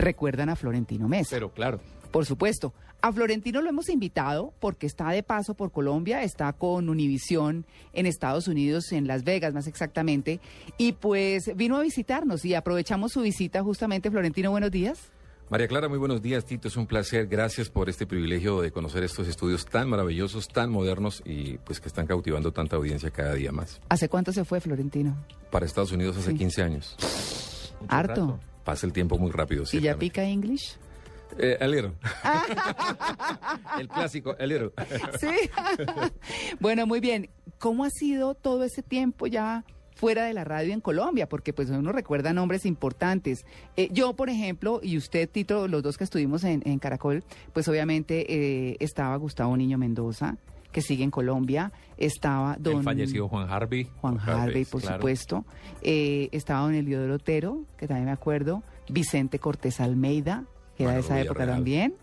recuerdan a Florentino Mesa. Pero claro. Por supuesto. A Florentino lo hemos invitado porque está de paso por Colombia, está con Univisión en Estados Unidos, en Las Vegas más exactamente, y pues vino a visitarnos y aprovechamos su visita justamente. Florentino, buenos días. María Clara, muy buenos días, Tito. Es un placer. Gracias por este privilegio de conocer estos estudios tan maravillosos, tan modernos y pues que están cautivando tanta audiencia cada día más. ¿Hace cuánto se fue Florentino? Para Estados Unidos hace Sí. 15 años. Harto. Pasa el tiempo muy rápido. ¿Y ya pica English? Eh, a little. el clásico, a little. Sí. bueno, muy bien. ¿Cómo ha sido todo ese tiempo ya fuera de la radio en Colombia? Porque pues uno recuerda nombres importantes. Eh, yo, por ejemplo, y usted, Tito, los dos que estuvimos en, en Caracol, pues obviamente eh, estaba Gustavo Niño Mendoza, que sigue en Colombia. Estaba don... El fallecido Juan Harvey. Juan Juan Harvey, Harvey, por claro. supuesto. Eh, estaba don Eliodoro Otero, que también me acuerdo. Vicente Cortés Almeida, que era de esa época también.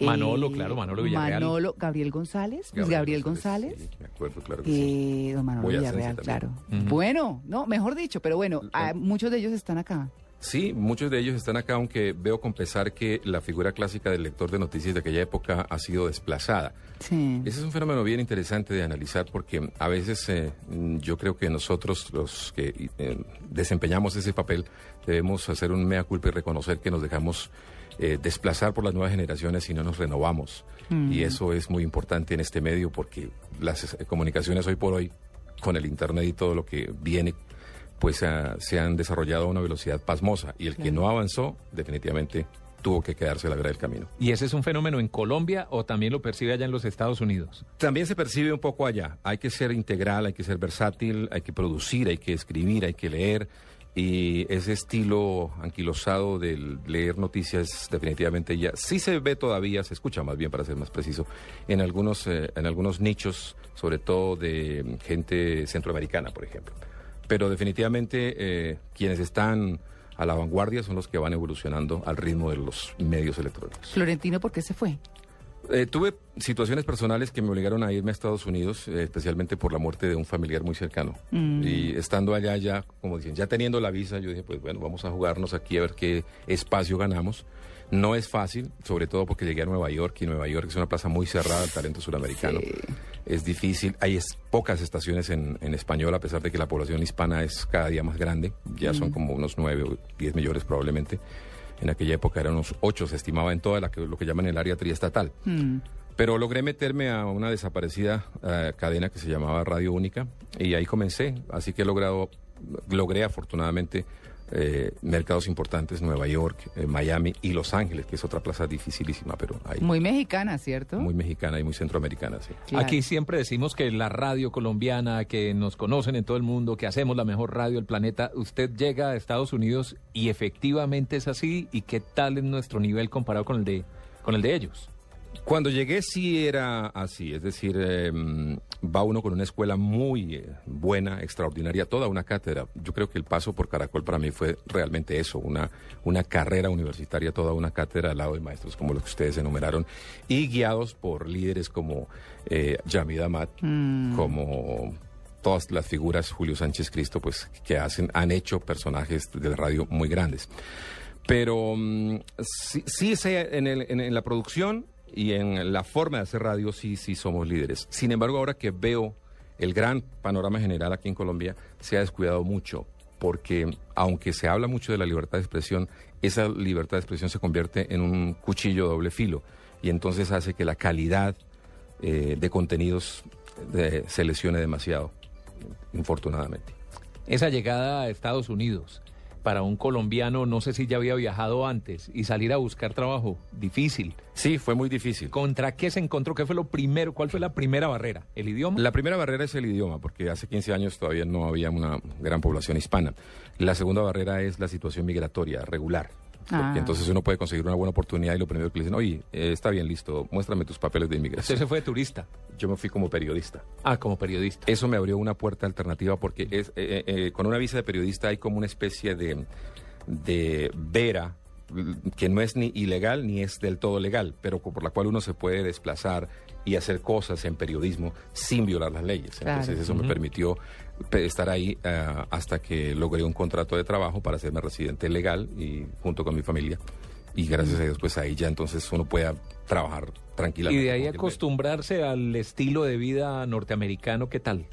Eh, Manolo, claro, Manolo Villarreal. Manolo, Gabriel González, Luis Gabriel González. Sí, me acuerdo, claro que sí. Eh, don Manolo Villarreal, claro. Bueno, no, mejor dicho, pero bueno, ah, muchos de ellos están acá. Sí, muchos de ellos están acá, aunque veo con pesar que la figura clásica del lector de noticias de aquella época ha sido desplazada. Sí. Ese es un fenómeno bien interesante de analizar porque a veces eh, mm, yo creo que nosotros los que eh, desempeñamos ese papel debemos hacer un mea culpa y reconocer que nos dejamos eh, desplazar por las nuevas generaciones y no nos renovamos. Y eso es muy importante en este medio porque las eh, comunicaciones hoy por hoy, con el Internet y todo lo que viene, pues ah, se han desarrollado a una velocidad pasmosa y el que no avanzó definitivamente tuvo que quedarse a la vera del camino. ¿Y ese es un fenómeno en Colombia o también lo percibe allá en los Estados Unidos? También se percibe un poco allá. Hay que ser integral, hay que ser versátil, hay que producir, hay que escribir, hay que leer. Y ese estilo anquilosado del leer noticias definitivamente ya sí se ve todavía, se escucha más bien para ser más preciso, en algunos, eh, en algunos nichos, sobre todo de gente centroamericana, por ejemplo. Pero definitivamente eh, quienes están a la vanguardia son los que van evolucionando al ritmo de los medios electrónicos. Florentino, ¿por qué se fue? Eh, tuve situaciones personales que me obligaron a irme a Estados Unidos, eh, especialmente por la muerte de un familiar muy cercano. Mm. Y estando allá ya, como dicen, ya teniendo la visa, yo dije, pues bueno, vamos a jugarnos aquí a ver qué espacio ganamos. No es fácil, sobre todo porque llegué a Nueva York y Nueva York es una plaza muy cerrada al talento suramericano. Sí. Es difícil, hay es- pocas estaciones en, en español, a pesar de que la población hispana es cada día más grande, ya son como unos 9 o 10 millones probablemente. En aquella época eran unos 8, se estimaba en toda la que, lo que llaman el área triestatal. Mm. Pero logré meterme a una desaparecida eh, cadena que se llamaba Radio Única y ahí comencé. Así que he logrado, logré afortunadamente eh, mercados importantes, Nueva York, eh, Miami y Los Ángeles, que es otra plaza dificilísima, pero ahí Muy mexicana, ¿cierto? muy mexicana y muy centroamericana, sí. Claro. Aquí siempre decimos que la radio colombiana, que nos conocen en todo el mundo, que hacemos la mejor radio del planeta, usted llega a Estados Unidos y efectivamente es así. ¿Y qué tal es nuestro nivel comparado con el de, con el de ellos? Cuando llegué sí era así, es decir, eh, va uno con una escuela muy eh, buena, extraordinaria, toda una cátedra. Yo creo que el paso por Caracol para mí fue realmente eso, una, una carrera universitaria, toda una cátedra al lado de maestros como los que ustedes enumeraron y guiados por líderes como eh, Yamid Amat, como todas las figuras, Julio Sánchez Cristo, pues que hacen, han hecho personajes de la radio muy grandes. Pero mm, sí, sí sé, en, el- en- en la producción y en la forma de hacer radio sí, sí somos líderes. Sin embargo, ahora que veo el gran panorama general aquí en Colombia, se ha descuidado mucho, porque aunque se habla mucho de la libertad de expresión, esa libertad de expresión se convierte en un cuchillo doble filo y entonces hace que la calidad eh, de contenidos eh, se lesione demasiado, infortunadamente. Esa llegada a Estados Unidos para un colombiano, no sé si ya había viajado antes y salir a buscar trabajo, difícil. Sí, fue muy difícil. ¿Contra qué se encontró? ¿Qué fue lo primero? ¿Cuál fue la primera barrera? ¿El idioma? La primera barrera es el idioma, porque hace 15 años todavía no había una gran población hispana. La segunda barrera es la situación migratoria regular. Porque Ah. entonces uno puede conseguir una buena oportunidad y lo primero que le dicen, oye, eh, está bien, listo, muéstrame tus papeles de Usted inmigración. se fue de turista. Yo me fui como periodista. Ah, como periodista. Eso me abrió una puerta alternativa porque es, eh, eh, con una visa de periodista hay como una especie de, de vera que no es ni ilegal ni es del todo legal, pero por la cual uno se puede desplazar y hacer cosas en periodismo sin violar las leyes. Claro. Entonces eso me permitió pe- estar ahí ah, hasta que logré un contrato de trabajo para hacerme residente legal y junto con mi familia y gracias a Dios pues ahí ya entonces uno pueda trabajar Y tranquilamente. de ahí acostumbrarse al estilo de vida norteamericano, ¿qué tal?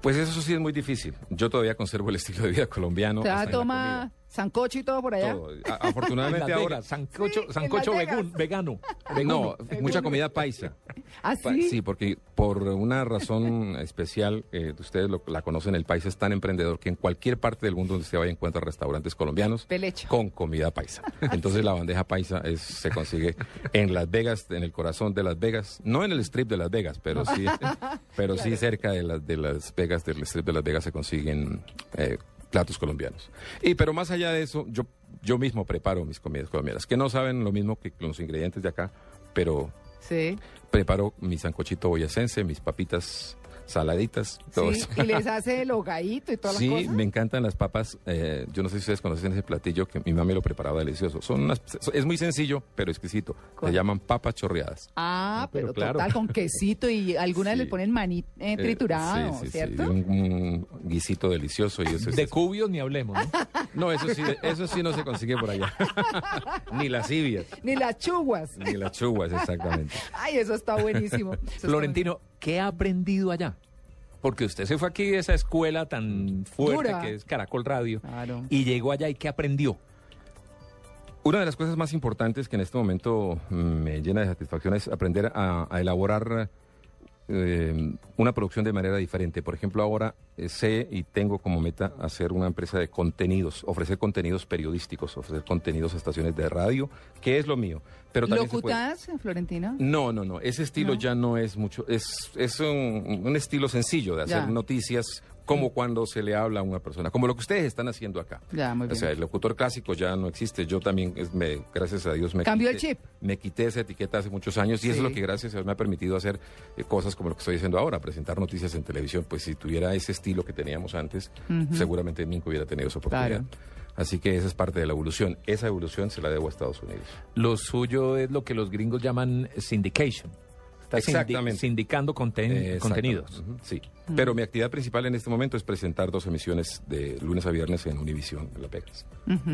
Pues eso sí es muy difícil. Yo todavía conservo el estilo de vida colombiano. ¿Te hasta en la toma sancocho y todo por allá? Todo. A- Afortunadamente ahora... Sancocho, Sí, sancocho vegun- vegano. No, mucha comida paisa. ¿Ah, Pa- sí? Sí, porque por una razón especial, eh, ustedes lo- la conocen, el país es tan emprendedor que en cualquier parte del mundo donde se vaya encuentra restaurantes colombianos Pelecho. con comida paisa. Entonces la bandeja paisa es, se consigue en Las Vegas, en el corazón de Las Vegas, no en el strip de Las Vegas, pero sí, pero sí cerca de, las de Las Vegas, del strip de Las Vegas se consiguen eh, platos colombianos. Y pero más allá de eso, yo yo mismo preparo mis comidas colombianas, que no saben lo mismo que los ingredientes de acá, pero Sí. preparo mi sancochito boyacense, mis papitas saladitas, todo Sí, eso. y les hace el hogadito y todas Sí, las cosas. me encantan las papas. eh, yo no sé si ustedes conocen ese platillo que mi mami lo preparaba delicioso. Son unas, es muy sencillo, pero exquisito. ¿Cuál? Se llaman papas chorreadas. Ah, Pero pero, claro. total, con quesito y algunas Sí. le ponen maní eh, Eh, triturado, sí, sí, sí, ¿cierto? un, un guisito delicioso. Y eso es- De cubios ni hablemos, ¿no? no, eso sí, eso sí no se consigue por allá. Ni las ibias, Ni las chuguas. ni las chubas, exactamente. Ay, eso está buenísimo. Eso está Florentino, ¿qué ha aprendido allá? Porque usted se fue aquí de esa escuela tan fuerte Dura. que es Caracol Radio Claro. y llegó allá y ¿qué aprendió? Una de las cosas más importantes que en este momento me llena de satisfacción es aprender a, a elaborar eh, una producción de manera diferente. Por ejemplo, ahora eh, sé y tengo como meta hacer una empresa de contenidos, ofrecer contenidos periodísticos, ofrecer contenidos a estaciones de radio, que es lo mío. Pero también ¿Locutas, Florentino? No, no, no. Ese estilo No. ya no es mucho. Es, es un, un estilo sencillo de hacer Ya. noticias como cuando se le habla a una persona, como lo que ustedes están haciendo acá. Ya, muy O bien. sea, el locutor clásico ya no existe. Yo también, me, gracias a Dios, me Cambió el quité- chip. Me quité esa etiqueta hace muchos años y eso es lo que gracias a Dios me ha permitido hacer eh, cosas como lo que estoy haciendo ahora, presentar noticias en televisión. Pues si tuviera ese estilo que teníamos antes, Ujú. seguramente nunca hubiera tenido esa oportunidad. Claro. Así que esa es parte de la evolución. Esa evolución se la debo a Estados Unidos. Lo suyo es lo que los gringos llaman syndication. Está Exactamente. sindicando conten- contenidos. Sí. Pero mi actividad principal en este momento es presentar dos emisiones de lunes a viernes en Univisión, en Las Vegas.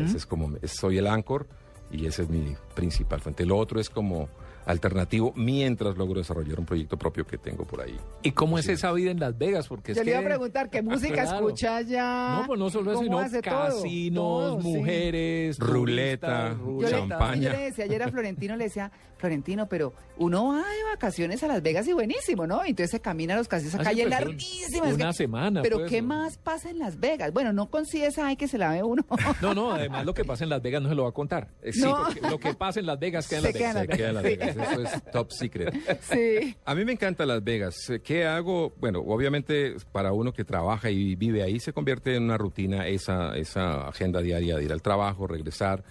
Ese es como, soy el anchor y esa es mi principal fuente. Lo otro es como alternativo mientras logro desarrollar un proyecto propio que tengo por ahí. ¿Y cómo es Sí. esa vida en Las Vegas? Porque es Yo le iba a que- preguntar qué música Claro. escucha allá. No, pues no solo eso, ¿Cómo sino todo? casinos, Todo, sí. mujeres, Ruleta, Yo le, champaña. yo le decía ayer a Florentino, le decía, Florentino, pero uno va de vacaciones a Las Vegas y buenísimo, ¿no? Entonces se camina a los casinos, esa Ah, calle pues, un- larguísima. es una que- semana, Pero pues, ¿qué ¿no? más pasa en Las Vegas? Bueno, no con CSI que se la ve uno. No, no, además lo que pasa en Las Vegas no se lo va a contar. Sí, No. porque lo que pasa en Las Vegas queda en Las Vegas. Vegas. Eso es top secret. sí. A mí me encanta Las Vegas. ¿Qué hago? Bueno, obviamente para uno que trabaja y vive ahí se convierte en una rutina esa, esa agenda diaria de ir al trabajo, regresar.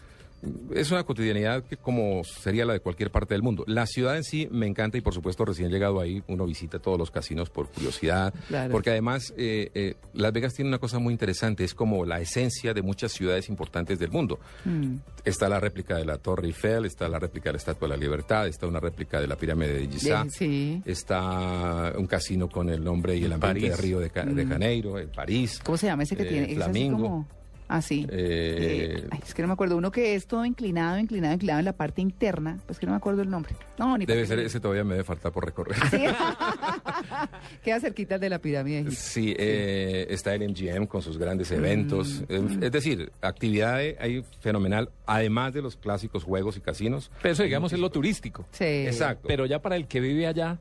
Es una cotidianidad que como sería la de cualquier parte del mundo. La ciudad en sí me encanta y por supuesto recién llegado ahí uno visita todos los casinos por curiosidad. Claro. Porque además eh, eh, Las Vegas tiene una cosa muy interesante. Es como la esencia de muchas ciudades importantes del mundo. Mm. Está la réplica de la Torre Eiffel, está la réplica de la Estatua de la Libertad, está una réplica de la pirámide de Giza. Sí. Está un casino con el nombre y el ambiente París. de Río de, Ca- de Janeiro, en París. ¿Cómo se llama ese que Eh, tiene? Flamingo. Ah, sí. Eh, Eh, ay, es que no me acuerdo. Uno que es todo inclinado, inclinado, inclinado en la parte interna. Pues que no me acuerdo el nombre. No, ni Debe ser, ese todavía me debe faltar por recorrer. Sí. Queda cerquita de la pirámide. Sí, eh, está el MGM con sus grandes Mm, eventos. Eh, Es decir, actividad hay- hay fenomenal, además de los clásicos juegos y casinos. Pero eso, digamos, es lo turístico. Sí. Exacto. Pero ya para el que vive allá,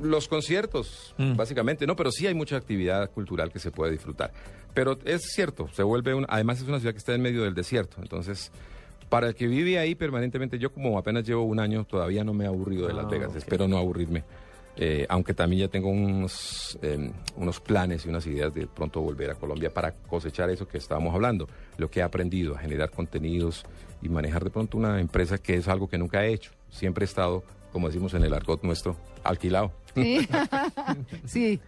Los conciertos, Mm. básicamente, no, pero sí hay mucha actividad cultural que se puede disfrutar. Pero es cierto, se vuelve un, además es una ciudad que está en medio del desierto, entonces para el que vive ahí permanentemente, yo como apenas llevo un año, todavía no me he aburrido de Las Ah, Vegas, espero no aburrirme. Eh, aunque también ya tengo unos, eh, unos planes y unas ideas de pronto volver a Colombia para cosechar eso que estábamos hablando, lo que he aprendido a generar contenidos y manejar de pronto una empresa que es algo que nunca he hecho. Siempre he estado, como decimos en el argot nuestro, alquilado. Sí. sí.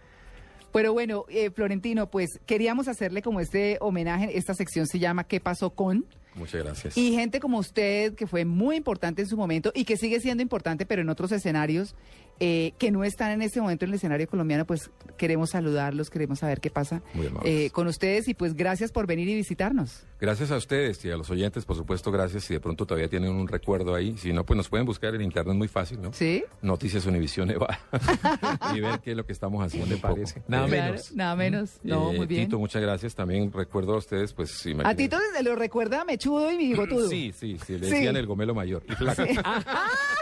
Pero bueno, eh, Florentino, pues queríamos hacerle como este homenaje. Esta sección se llama ¿Qué pasó con? Muchas gracias. Y gente como usted, que fue muy importante en su momento y que sigue siendo importante, pero en otros escenarios, eh, que no están en este momento en el escenario colombiano, pues queremos saludarlos, queremos saber qué pasa eh, con ustedes y pues gracias por venir y visitarnos. Gracias a ustedes y a los oyentes, por supuesto, gracias. Si de pronto todavía tienen un recuerdo ahí, si no, pues nos pueden buscar en internet muy fácil, ¿no? ¿Sí? Noticias Univisión Eva y ver qué es lo que estamos haciendo. ¿Te parece? Nada Claro, menos. Nada menos. No, eh, muy bien. Tito, muchas gracias. También recuerdo a ustedes, pues sí, A Tito se lo recuerda mechudo y bigotudo. Sí, sí, sí, le Sí. decían el gomelo mayor. Y flaco.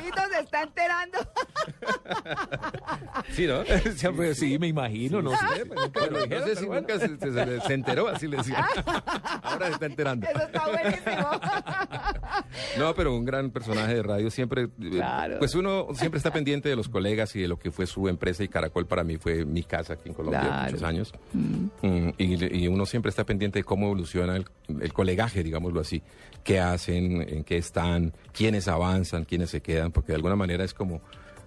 Tito se está enterando. Sí, ¿no? Sí, me imagino, no sé. pues, Bueno, no sé si pero bueno. nunca se, se- se- se enteró, así le decía. Ahora se está enterando. Eso está buenísimo. No, pero un gran personaje de radio siempre, eh, Claro. pues uno siempre está pendiente de los colegas y de lo que fue su empresa y Caracol para mí fue mi casa aquí en Colombia Claro. muchos años. Mm, y, y uno siempre está pendiente de cómo evoluciona el, el colegaje, digámoslo así, qué hacen, en qué están, quiénes avanzan, quiénes se quedan, porque de alguna manera es como,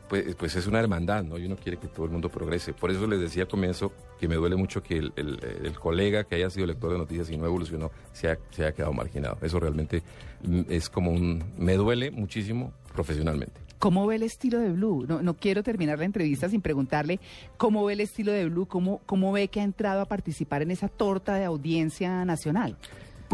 pues, pues es una hermandad, ¿no? Y uno quiere que todo el mundo progrese. Por eso les decía al comienzo que me duele mucho que el, el- el colega que haya sido lector de noticias y no evolucionó se, ha- se haya quedado marginado. Eso realmente mm, es como un... Me duele muchísimo profesionalmente. ¿Cómo ve el estilo de Blue? No, no quiero terminar la entrevista sin preguntarle cómo ve el estilo de Blue, cómo, cómo ve que ha entrado a participar en esa torta de audiencia nacional.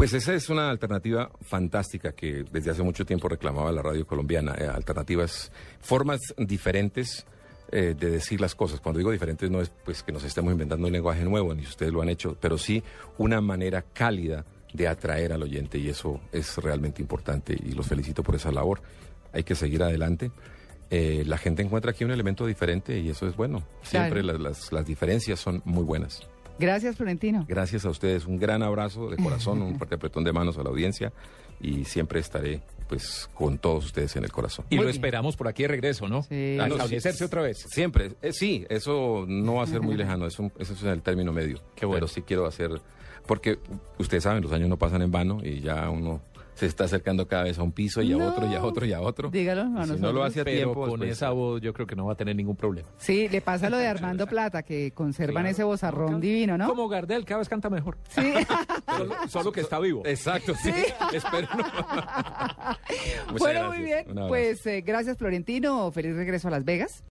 Pues esa es una alternativa fantástica que desde hace mucho tiempo reclamaba la radio colombiana. eh, alternativas, formas diferentes eh, de decir las cosas. Cuando digo diferentes no es pues que nos estemos inventando un lenguaje nuevo, ni ustedes lo han hecho, pero sí una manera cálida de atraer al oyente y eso es realmente importante y los felicito por esa labor. Hay que seguir adelante. Eh, la gente encuentra aquí un elemento diferente y eso es bueno. Siempre Claro. las, las- las diferencias son muy buenas. Gracias, Florentino. Gracias a ustedes, un gran abrazo de corazón, un fuerte apretón de manos a la audiencia y siempre estaré pues con todos ustedes en el corazón. Y Muy lo bien. esperamos por aquí de regreso, ¿no? Sí. A establecerse sí, otra vez. Siempre, eh, sí, eso no va a ser muy lejano, eso, eso es en el término medio. Qué bueno. Pero sí quiero hacer, porque ustedes saben, los años no pasan en vano y ya uno se está acercando cada vez a un piso y a No. otro y a otro y a otro. Dígalo a Y si no lo hace a Pero tiempo, con pues, esa voz yo creo que no va a tener ningún problema. Sí, le pasa lo de Armando Plata, que conservan Claro. ese vozarrón divino, ¿no? Como Gardel, cada vez canta mejor. Sí. Solo, solo que está vivo. Exacto, sí. Espero no. Bueno, gracias. muy bien. Pues eh, gracias, Florentino. Feliz regreso a Las Vegas.